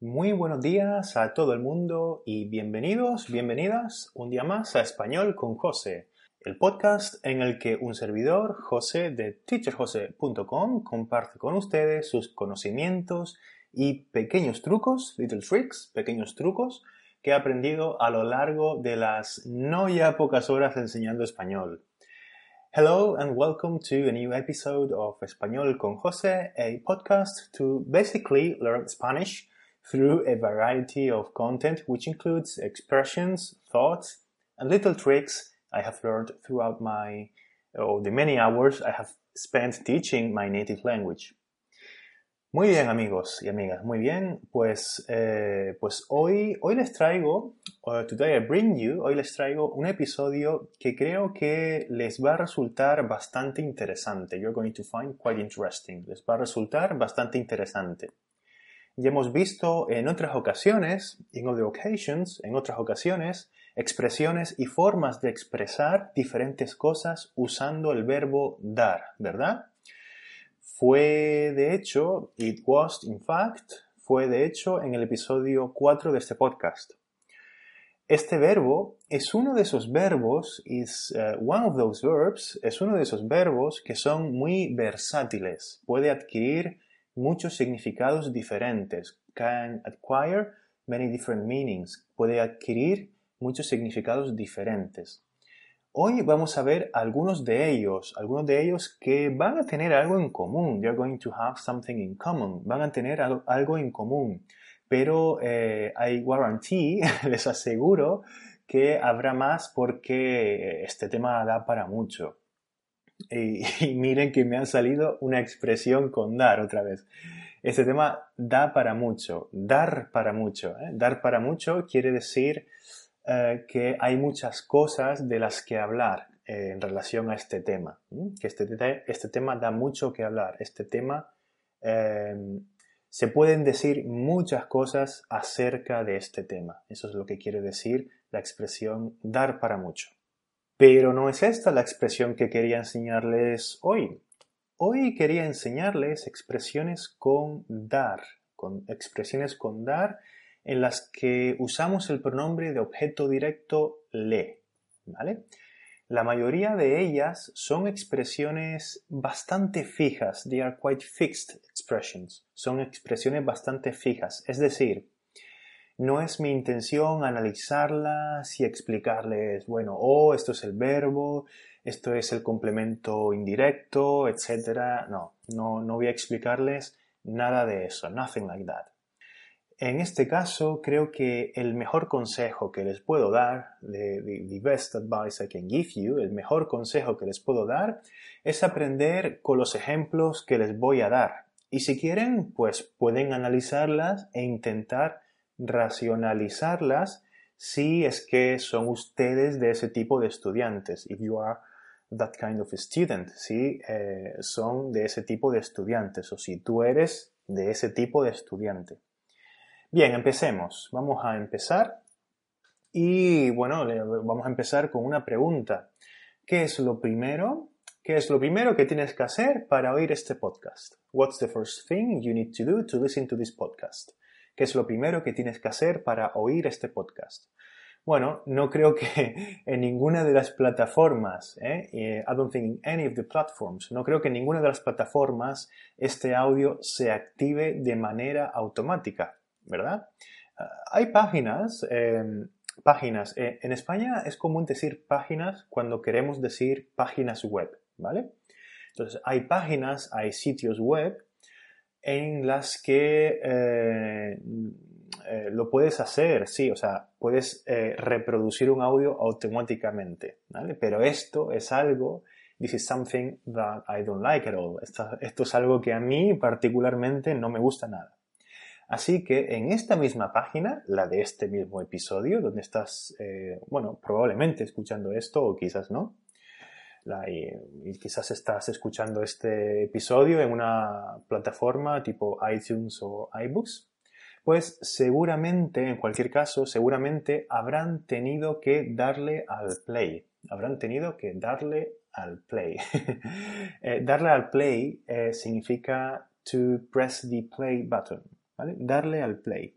Muy buenos días a todo el mundo y bienvenidos, bienvenidas un día más a Español con José, el podcast en el que un servidor, José de teacherjose.com, comparte con ustedes sus conocimientos y pequeños trucos, little tricks, pequeños trucos que he aprendido a lo largo de las no ya pocas horas enseñando español. Hello and welcome to a new episode of Español con José, a podcast to basically learn Spanish through a variety of content which includes expressions, thoughts, and little tricks I have learned throughout my or the many hours I have spent teaching my native language. Muy bien amigos y amigas, muy bien, pues, eh, pues hoy, hoy les traigo, today I bring you, hoy les traigo un episodio que creo que les va a resultar bastante interesante. You're going to find quite interesting. Les va a resultar bastante interesante. Ya hemos visto en otras ocasiones, in other occasions, en otras ocasiones, expresiones y formas de expresar diferentes cosas usando el verbo dar, ¿verdad? Fue de hecho, it was in fact, fue de hecho en el episodio 4 de este podcast. Este verbo es uno de esos verbos, is uh, one of those verbs, es uno de esos verbos que son muy versátiles. Puede adquirir muchos significados diferentes. Can acquire many different meanings. Puede adquirir muchos significados diferentes. Hoy vamos a ver algunos de ellos, algunos de ellos que van a tener algo en común. They're going to have something in common. Van a tener algo en común. Pero eh, I guarantee, les aseguro que habrá más porque este tema da para mucho. Y, miren que me ha salido una expresión con dar otra vez. Este tema da para mucho, dar para mucho. ¿eh? Dar para mucho quiere decir eh, que hay muchas cosas de las que hablar eh, en relación a este tema. Que este, este, tema da mucho que hablar. Este tema em, se pueden decir muchas cosas acerca de este tema. Eso es lo que quiere decir la expresión dar para mucho. Pero no es esta la expresión que quería enseñarles hoy. Hoy quería enseñarles expresiones con dar, con expresiones con dar en las que usamos el pronombre de objeto directo le, ¿vale? La mayoría de ellas son expresiones bastante fijas, they are quite fixed expressions, son expresiones bastante fijas, es decir, no es mi intención analizarlas y explicarles, bueno, oh, esto es el verbo, esto es el complemento indirecto, etc. No, no, no voy a explicarles nada de eso, nothing like that. En este caso, creo que el mejor consejo que les puedo dar, the, the, best advice I can give you, el mejor consejo que les puedo dar es aprender con los ejemplos que les voy a dar. Y si quieren, pues pueden analizarlas e intentar racionalizarlas si es que son ustedes de ese tipo de estudiantes. If you are that kind of student, si eh, son de ese tipo de estudiantes o si tú eres de ese tipo de estudiante. Bien, empecemos. Vamos a empezar y bueno, vamos a empezar con una pregunta. ¿Qué es lo primero? ¿Qué es lo primero que tienes que hacer para oír este podcast? What's the first thing you need to do to listen to this podcast? ¿Qué es lo primero que tienes que hacer para oír este podcast? Bueno, no creo que en ninguna de las plataformas, ¿eh? I don't think in any of the platforms, no creo que en ninguna de las plataformas este audio se active de manera automática, ¿verdad? Ah, hay páginas, em, páginas, eh, en España es común decir páginas cuando queremos decir páginas web, ¿vale? Entonces, hay páginas, hay sitios web en las que eh, eh, lo puedes hacer, sí, o sea, puedes eh, reproducir un audio automáticamente, ¿vale? Pero esto es algo, this is something that I don't like at all. Esto, esto es algo que a mí particularmente no me gusta nada. Así que en esta misma página, la de este mismo episodio, donde estás, bueno, probablemente escuchando esto o quizás no, y, quizás estás escuchando este episodio en una plataforma tipo iTunes o iBooks, pues seguramente, en cualquier caso, seguramente habrán tenido que darle al play. Habrán tenido que darle al play. Eh, darle al play eh, significa to press the play button. Darle al play.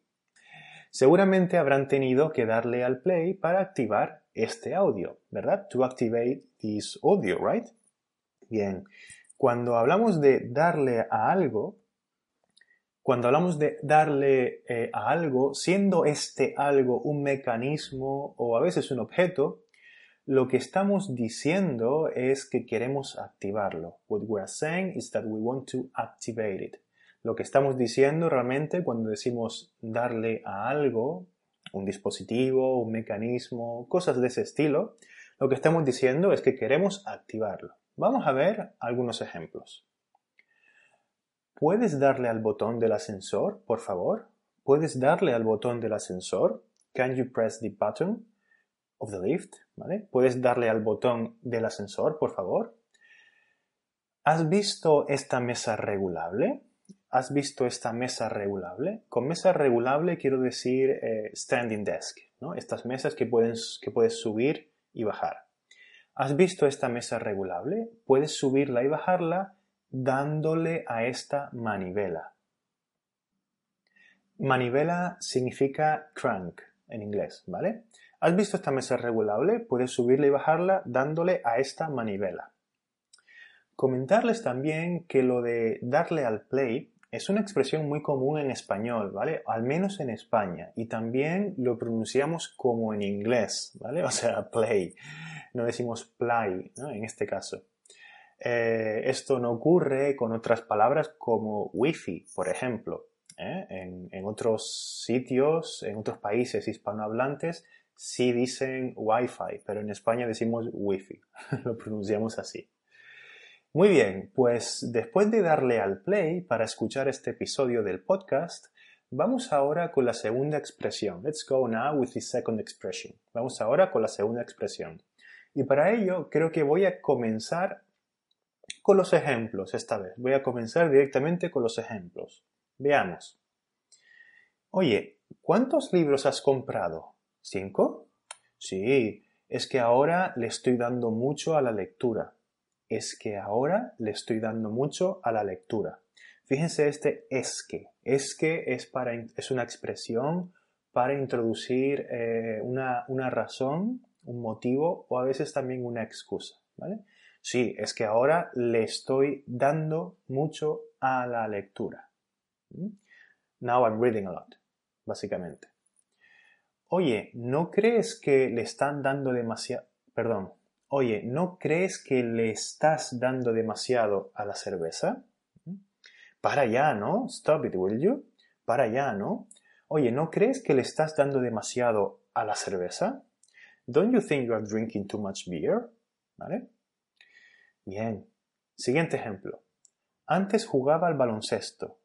Seguramente habrán tenido que darle al play para activar este audio, ¿verdad? To activate this audio, right? Bien, cuando hablamos de darle a algo, cuando hablamos de darle eh, a algo, siendo este algo un mecanismo o a veces un objeto, lo que estamos diciendo es que queremos activarlo. What we are saying is that we want to activate it. Lo que estamos diciendo realmente cuando decimos darle a algo, un dispositivo, un mecanismo, cosas de ese estilo, lo que estamos diciendo es que queremos activarlo. Vamos a ver algunos ejemplos. ¿Puedes darle al botón del ascensor, por favor? ¿Puedes darle al botón del ascensor? Can you press the button of the lift? ¿Puedes darle al botón del ascensor, por favor? ¿Has visto esta mesa regulable? ¿Has visto esta mesa regulable? Con mesa regulable quiero decir eh, standing desk, ¿no? Estas mesas que, que puedes subir y bajar. ¿Has visto esta mesa regulable? Puedes subirla y bajarla dándole a esta manivela. Manivela significa crank en inglés, ¿vale? ¿Has visto esta mesa regulable? Puedes subirla y bajarla dándole a esta manivela. Comentarles también que lo de darle al play es una expresión muy común en español, ¿vale? Al menos en España. Y también lo pronunciamos como en inglés, ¿vale? O sea, play. No decimos play, ¿no? En este caso. Eh, esto no ocurre con otras palabras como wifi, por ejemplo. ¿eh? En, en, otros sitios, en otros países hispanohablantes, sí dicen wifi, pero en España decimos wifi. lo pronunciamos así. Muy bien, pues después de darle al play para escuchar este episodio del podcast, vamos ahora con la segunda expresión. Let's go now with the second expression. Vamos ahora con la segunda expresión. Y para ello creo que voy a comenzar con los ejemplos esta vez. Voy a comenzar directamente con los ejemplos. Veamos. Oye, ¿cuántos libros has comprado? ¿Cinco? Sí, es que ahora le estoy dando mucho a la lectura es que ahora le estoy dando mucho a la lectura. Fíjense este es que. Es que es, para, es una expresión para introducir eh, una, una, razón, un motivo o a veces también una excusa. ¿vale? Sí, es que ahora le estoy dando mucho a la lectura. ¿Mm? Now I'm reading a lot, básicamente. Oye, ¿no crees que le están dando demasiado... Perdón, Oye, ¿no crees que le estás dando demasiado a la cerveza? Para ya, ¿no? Stop it, will you? Para ya, ¿no? Oye, ¿no crees que le estás dando demasiado a la cerveza? Don't you think you are drinking too much beer? ¿Vale? Bien. Siguiente ejemplo. Antes jugaba al baloncesto,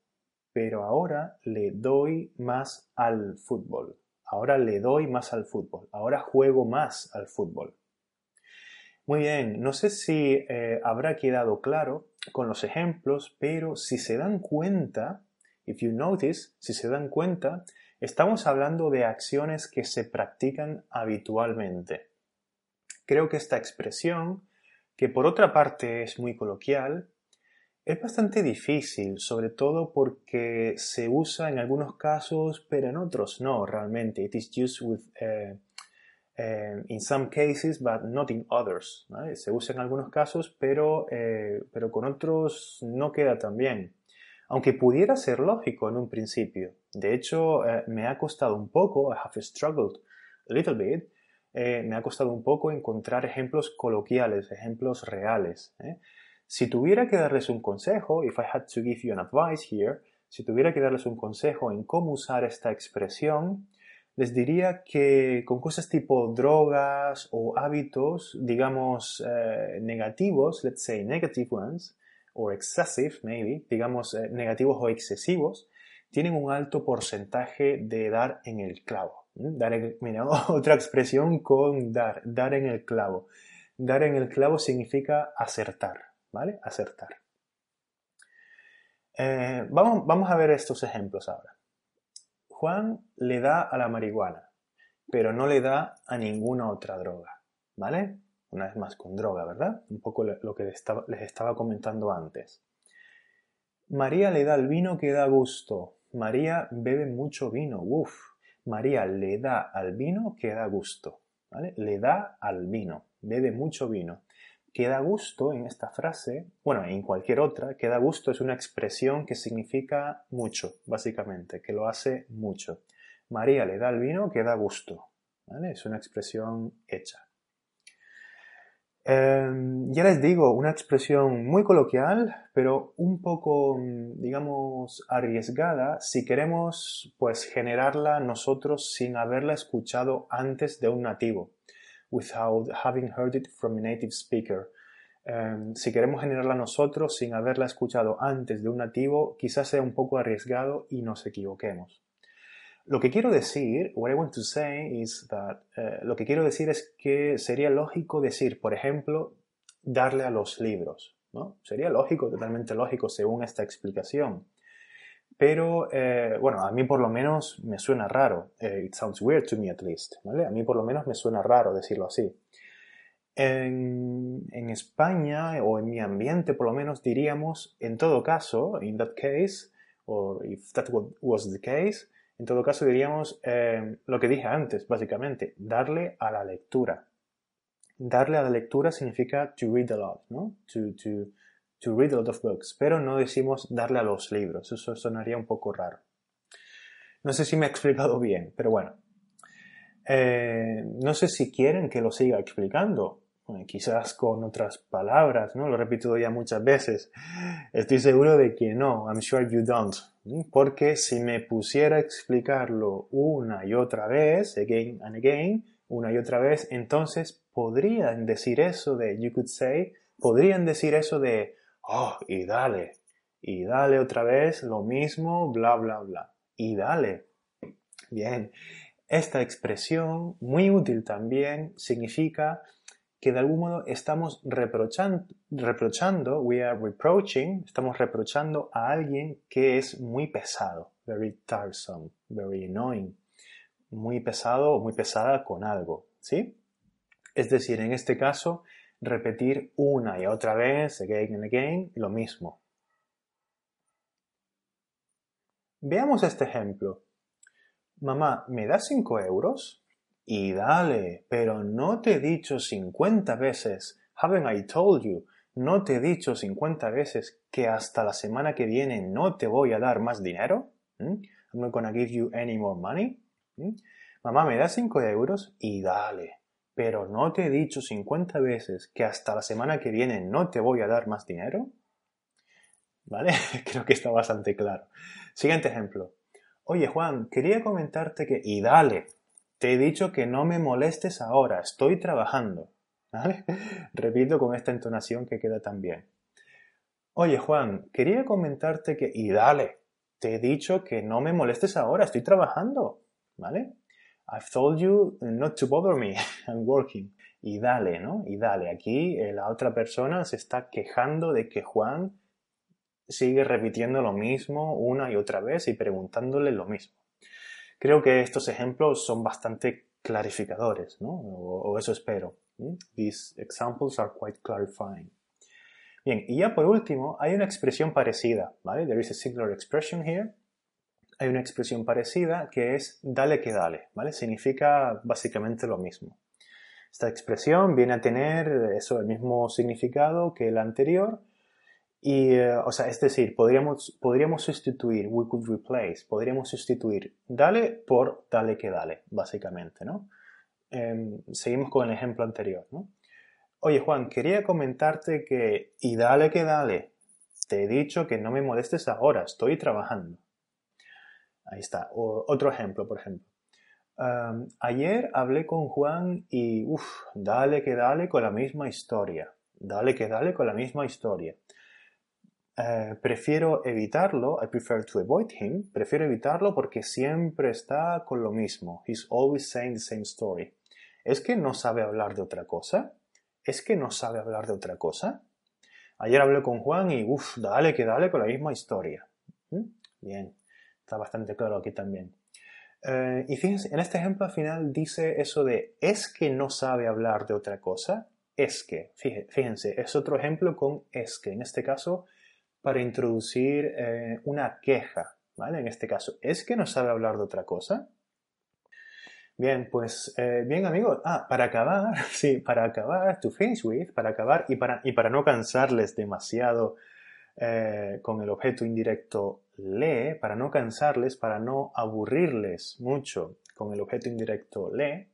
pero ahora le doy más al fútbol. Ahora le doy más al fútbol. Ahora juego más al fútbol. Muy bien, no sé si eh, habrá quedado claro con los ejemplos, pero si se dan cuenta, if you notice, si se dan cuenta, estamos hablando de acciones que se practican habitualmente. Creo que esta expresión, que por otra parte es muy coloquial, es bastante difícil, sobre todo porque se usa en algunos casos, pero en otros no, realmente. It is used with eh, eh, in some cases, but not in others. Se usa en algunos casos, pero, eh, pero con otros no queda tan bien. Aunque pudiera ser lógico en un principio. De hecho, eh, me ha costado un poco, I have struggled a little bit, me ha costado un poco encontrar ejemplos coloquiales, ejemplos reales. Si tuviera que darles un consejo, if I had to give you an advice here, si tuviera que darles un consejo en cómo usar esta expresión, les diría que con cosas tipo drogas o hábitos, digamos, eh, negativos, let's say negative ones, or excessive, maybe, digamos, eh, negativos o excesivos, tienen un alto porcentaje de dar en el clavo. Dar mira, otra expresión con dar, dar en el clavo. Dar en el clavo significa acertar, ¿vale? Acertar. Eh, vamos, vamos a ver estos ejemplos ahora. Juan le da a la marihuana, pero no le da a ninguna otra droga, ¿vale? Una vez más con droga, ¿verdad? Un poco lo que les estaba, comentando antes. María le da el vino que da gusto. María bebe mucho vino, uff. María le da al vino que da gusto. Le da al vino, bebe mucho vino. Que da gusto en esta frase, bueno, en cualquier otra, que da gusto es una expresión que significa mucho, básicamente, que lo hace mucho. María le da al vino que da gusto. Es una expresión hecha. Em, ya les digo, una expresión muy coloquial, pero un poco, digamos, arriesgada si queremos, pues, generarla nosotros sin haberla escuchado antes de un nativo, without having heard it from a native speaker. Em, si queremos generarla nosotros sin haberla escuchado antes de un nativo, quizás sea un poco arriesgado y nos equivoquemos. Lo que quiero decir, what I want to say is that, eh, lo que quiero decir es que sería lógico decir, por ejemplo, darle a los libros, ¿no? Sería lógico, totalmente lógico, según esta explicación. Pero, eh, bueno, a mí por lo menos me suena raro. Eh, it sounds weird to me at least, ¿vale? A mí por lo menos me suena raro decirlo así. En, en España, o en mi ambiente por lo menos, diríamos, en todo caso, in that case, or if that was the case, en todo caso, diríamos eh, lo que dije antes, básicamente, darle a la lectura. Darle a la lectura significa to read a lot, ¿no? To, to, to read a lot of books, pero no decimos darle a los libros, eso sonaría un poco raro. No sé si me he explicado bien, pero bueno. Eh, no sé si quieren que lo siga explicando, quizás con otras palabras, ¿no? Lo repito ya muchas veces. Estoy seguro de que no, I'm sure you don't. Porque si me pusiera a explicarlo una y otra vez, again and again, una y otra vez, entonces podrían decir eso de, you could say, podrían decir eso de, oh, y dale, y dale otra vez lo mismo, bla, bla, bla, y dale. Bien, esta expresión, muy útil también, significa que de algún modo estamos reprochando, reprochando, we are reproaching, estamos reprochando a alguien que es muy pesado, very tiresome, very annoying, muy pesado o muy pesada con algo, ¿sí? Es decir, en este caso, repetir una y otra vez, again and again, lo mismo. Veamos este ejemplo. Mamá, ¿me das 5 euros? Y dale, pero no te he dicho 50 veces, haven't I told you, no te he dicho 50 veces que hasta la semana que viene no te voy a dar más dinero? ¿Mm? I'm not gonna give you any more money. ¿Mm? Mamá, me das 5 euros y dale. Pero no te he dicho 50 veces que hasta la semana que viene no te voy a dar más dinero. ¿Vale? Creo que está bastante claro. Siguiente ejemplo. Oye Juan, quería comentarte que... Y dale, te he dicho que no me molestes ahora, estoy trabajando. ¿Vale? Repito con esta entonación que queda tan bien. Oye Juan, quería comentarte que... Y dale, te he dicho que no me molestes ahora, estoy trabajando. ¿Vale? I've told you not to bother me, I'm working. Y dale, ¿no? Y dale. Aquí eh, la otra persona se está quejando de que Juan sigue repitiendo lo mismo una y otra vez y preguntándole lo mismo. Creo que estos ejemplos son bastante clarificadores, ¿no? O, eso espero. These examples are quite clarifying. Bien, y ya por último, hay una expresión parecida, ¿vale? There is a similar expression here. Hay una expresión parecida que es dale que dale, ¿vale? Significa básicamente lo mismo. Esta expresión viene a tener el mismo significado que la anterior, y, eh, o sea, es decir, podríamos, podríamos sustituir, we could replace, podríamos sustituir dale por dale que dale, básicamente, ¿no? Em, seguimos con el ejemplo anterior. Oye, Juan, quería comentarte que, y dale que dale, te he dicho que no me molestes ahora, estoy trabajando. Ahí está. otro ejemplo, por ejemplo. Em, ayer hablé con Juan y, uff, dale que dale con la misma historia. Dale que dale con la misma historia. Eh, prefiero evitarlo, I prefer to avoid him, prefiero evitarlo porque siempre está con lo mismo. He's always saying the same story. ¿Es que no sabe hablar de otra cosa? ¿Es que no sabe hablar de otra cosa? Ayer hablé con Juan y uff, dale que dale con la misma historia. ¿Mm? Bien, está bastante claro aquí también. Eh, y fíjense, en este ejemplo al final dice eso de ¿es que no sabe hablar de otra cosa? Es que, fíjense, es otro ejemplo con es que. En este caso, para introducir eh, una queja, ¿vale? En este caso, ¿es que no sabe hablar de otra cosa? Bien, pues eh, bien amigos. Ah, para acabar, sí, para acabar, to finish with, para acabar y para, y para no cansarles demasiado con el objeto indirecto para no cansarles, para no aburrirles mucho con el objeto indirecto le,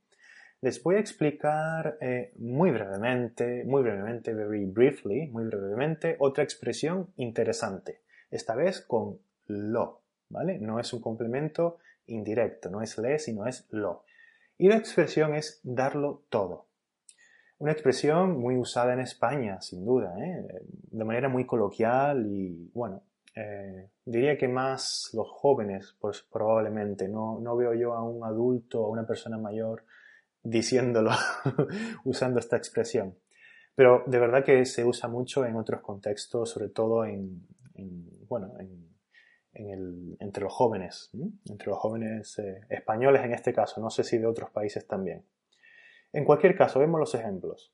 les voy a explicar eh, muy brevemente, muy brevemente, very briefly, muy brevemente, otra expresión interesante. Esta vez con lo, ¿vale? No es un complemento indirecto, no es le, sino es lo. Y la expresión es darlo todo. Una expresión muy usada en España, sin duda, ¿eh? de manera muy coloquial y, bueno, eh, diría que más los jóvenes, pues probablemente. No, no veo yo a un adulto o a una persona mayor diciéndolo, usando esta expresión. Pero de verdad que se usa mucho en otros contextos, sobre todo en, bueno, en, entre los jóvenes, entre los jóvenes eh, españoles en este caso, no sé si de otros países también. En cualquier caso, vemos los ejemplos.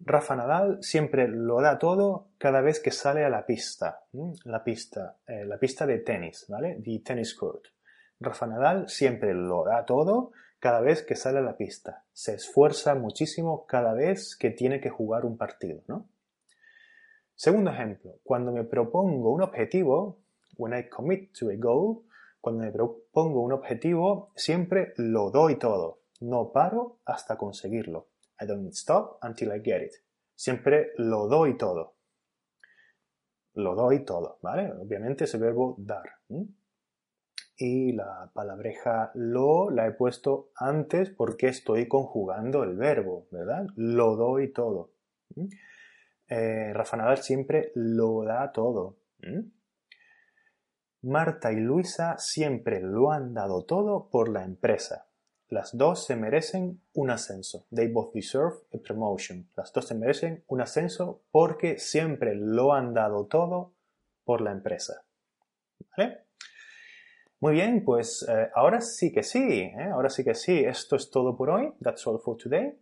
Rafa Nadal siempre lo da todo cada vez que sale a la pista, la pista, eh, la pista de tenis, ¿vale? The tennis court. Rafa Nadal siempre lo da todo cada vez que sale a la pista. Se esfuerza muchísimo cada vez que tiene que jugar un partido, ¿no? Segundo ejemplo, cuando me propongo un objetivo, when I commit to a goal, cuando me propongo un objetivo, siempre lo doy todo. No paro hasta conseguirlo. I don't stop until I get it. Siempre lo doy todo. Lo doy todo, ¿vale? Obviamente ese verbo dar. Y la palabreja lo la he puesto antes porque estoy conjugando el verbo, ¿verdad? Lo doy todo. Eh, Rafa Nadal siempre lo da todo. Marta y Luisa siempre lo han dado todo por la empresa. Las dos se merecen un ascenso. They both deserve a promotion. Las dos se merecen un ascenso porque siempre lo han dado todo por la empresa. ¿Vale? Muy bien, pues eh, ahora sí que sí, ¿eh? ahora sí que sí. Esto es todo por hoy. That's all for today.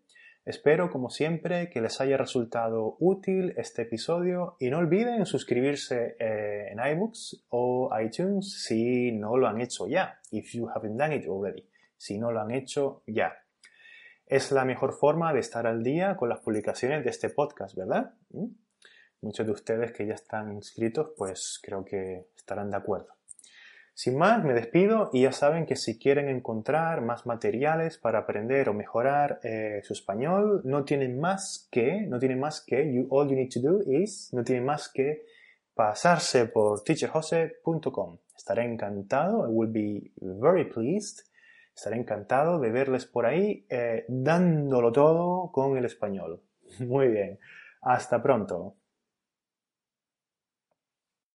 Espero, como siempre, que les haya resultado útil este episodio y no olviden suscribirse eh, en iBooks o iTunes si no lo han hecho ya, if you haven't done it already, si no lo han hecho ya. Es la mejor forma de estar al día con las publicaciones de este podcast, ¿verdad? ¿Mm? Muchos de ustedes que ya están inscritos, pues creo que estarán de acuerdo. Sin más, me despido y ya saben que si quieren encontrar más materiales para aprender o mejorar eh, su español, no tienen más que, no tienen más que, you, all you need to do is, no tienen más que pasarse por teacherjose.com. Estaré encantado, I will be very pleased, estaré encantado de verles por ahí eh, dándolo todo con el español. Muy bien, hasta pronto.